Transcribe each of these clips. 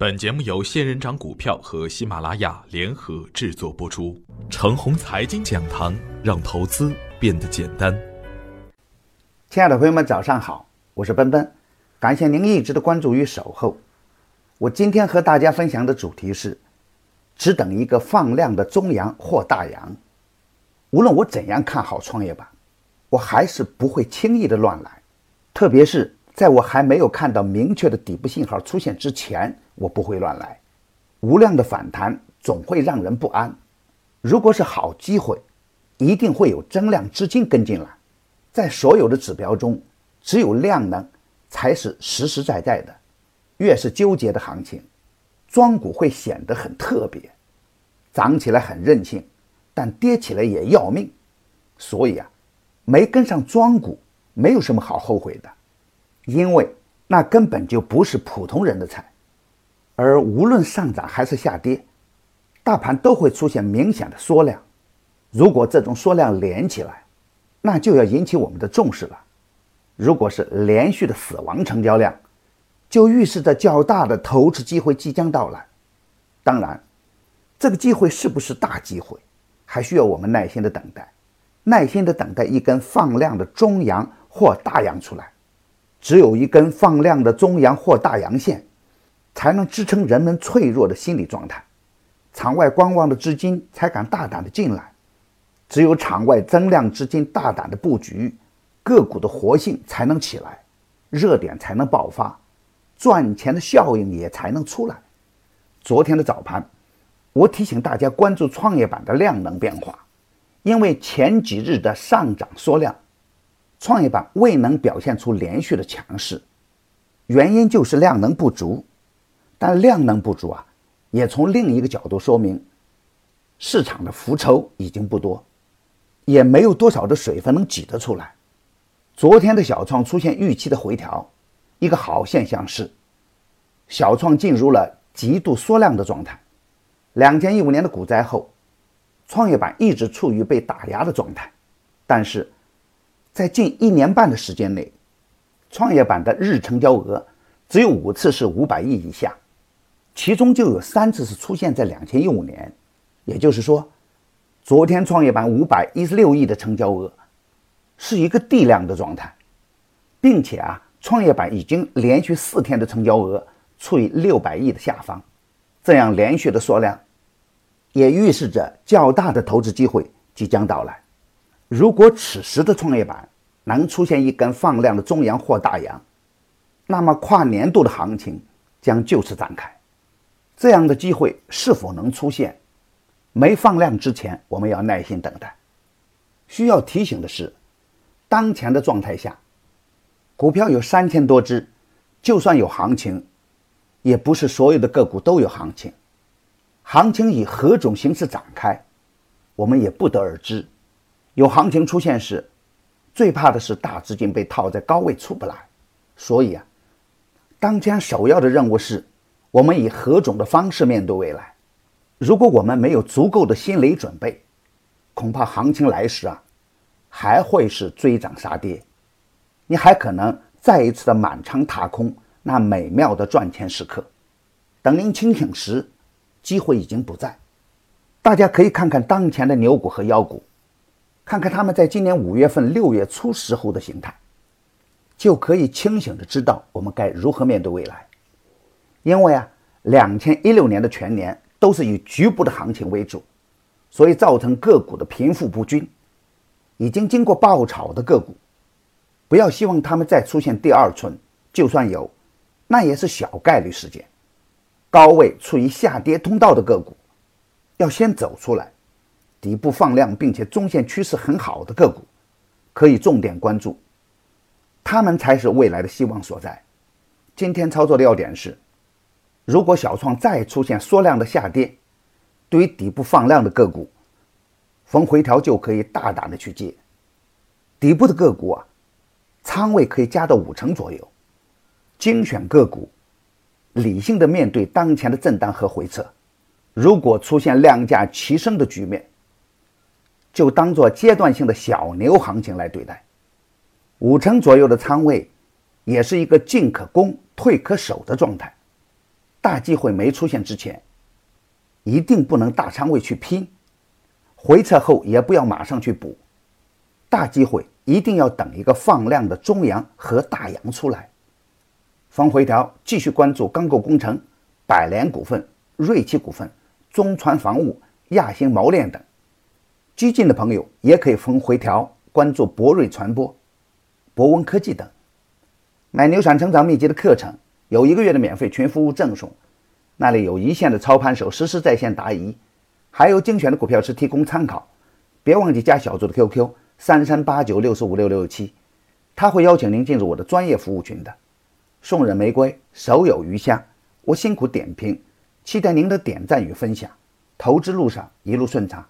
本节目由仙人掌股票和喜马拉雅联合制作播出。程红财经讲堂，让投资变得简单。亲爱的朋友们，早上好，我是奔奔，感谢您一直的关注与守候。我今天和大家分享的主题是：只等一个放量的中阳或大阳。无论我怎样看好创业板，我还是不会轻易的乱来，特别是。在我还没有看到明确的底部信号出现之前，我不会乱来。无量的反弹总会让人不安。如果是好机会，一定会有增量资金跟进来。在所有的指标中，只有量能才是实实在在的。越是纠结的行情，庄股会显得很特别，涨起来很任性，但跌起来也要命。所以啊，没跟上庄股，没有什么好后悔的。因为那根本就不是普通人的菜，而无论上涨还是下跌，大盘都会出现明显的缩量。如果这种缩量连起来，那就要引起我们的重视了。如果是连续的死亡成交量，就预示着较大的投资机会即将到来。当然，这个机会是不是大机会，还需要我们耐心的等待，耐心的等待一根放量的中阳或大阳出来。只有一根放量的中阳或大阳线，才能支撑人们脆弱的心理状态，场外观望的资金才敢大胆的进来。只有场外增量资金大胆的布局，个股的活性才能起来，热点才能爆发，赚钱的效应也才能出来。昨天的早盘，我提醒大家关注创业板的量能变化，因为前几日的上涨缩量。创业板未能表现出连续的强势，原因就是量能不足。但量能不足啊，也从另一个角度说明，市场的浮筹已经不多，也没有多少的水分能挤得出来。昨天的小创出现预期的回调，一个好现象是，小创进入了极度缩量的状态。两千一五年的股灾后，创业板一直处于被打压的状态，但是。在近一年半的时间内，创业板的日成交额只有五次是五百亿以下，其中就有三次是出现在两千一五年。也就是说，昨天创业板五百一十六亿的成交额是一个地量的状态，并且啊，创业板已经连续四天的成交额处于六百亿的下方，这样连续的缩量，也预示着较大的投资机会即将到来。如果此时的创业板能出现一根放量的中阳或大阳，那么跨年度的行情将就此展开。这样的机会是否能出现？没放量之前，我们要耐心等待。需要提醒的是，当前的状态下，股票有三千多只，就算有行情，也不是所有的个股都有行情。行情以何种形式展开，我们也不得而知。有行情出现时，最怕的是大资金被套在高位出不来。所以啊，当前首要的任务是，我们以何种的方式面对未来。如果我们没有足够的心理准备，恐怕行情来时啊，还会是追涨杀跌。你还可能再一次的满仓踏空那美妙的赚钱时刻。等您清醒时，机会已经不在。大家可以看看当前的牛股和妖股。看看他们在今年五月份、六月初时候的形态，就可以清醒的知道我们该如何面对未来。因为啊，两千一六年的全年都是以局部的行情为主，所以造成个股的贫富不均。已经经过爆炒的个股，不要希望他们再出现第二春，就算有，那也是小概率事件。高位处于下跌通道的个股，要先走出来。底部放量并且中线趋势很好的个股，可以重点关注，他们才是未来的希望所在。今天操作的要点是：如果小创再出现缩量的下跌，对于底部放量的个股，逢回调就可以大胆的去接。底部的个股啊，仓位可以加到五成左右。精选个股，理性的面对当前的震荡和回撤。如果出现量价齐升的局面，就当做阶段性的小牛行情来对待，五成左右的仓位，也是一个进可攻、退可守的状态。大机会没出现之前，一定不能大仓位去拼，回撤后也不要马上去补，大机会一定要等一个放量的中阳和大阳出来。逢回调，继续关注钢构工程、百联股份、瑞奇股份、中船防务、亚星锚链等。激进的朋友也可以逢回调关注博瑞传播、博文科技等。买《牛产成长秘籍》的课程，有一个月的免费群服务赠送，那里有一线的操盘手实时在线答疑，还有精选的股票池提供参考。别忘记加小组的 QQ：三三八九六四五六六七，他会邀请您进入我的专业服务群的。送人玫瑰，手有余香。我辛苦点评，期待您的点赞与分享。投资路上一路顺畅。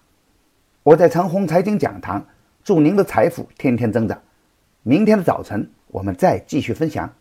我在长虹财经讲堂，祝您的财富天天增长。明天的早晨，我们再继续分享。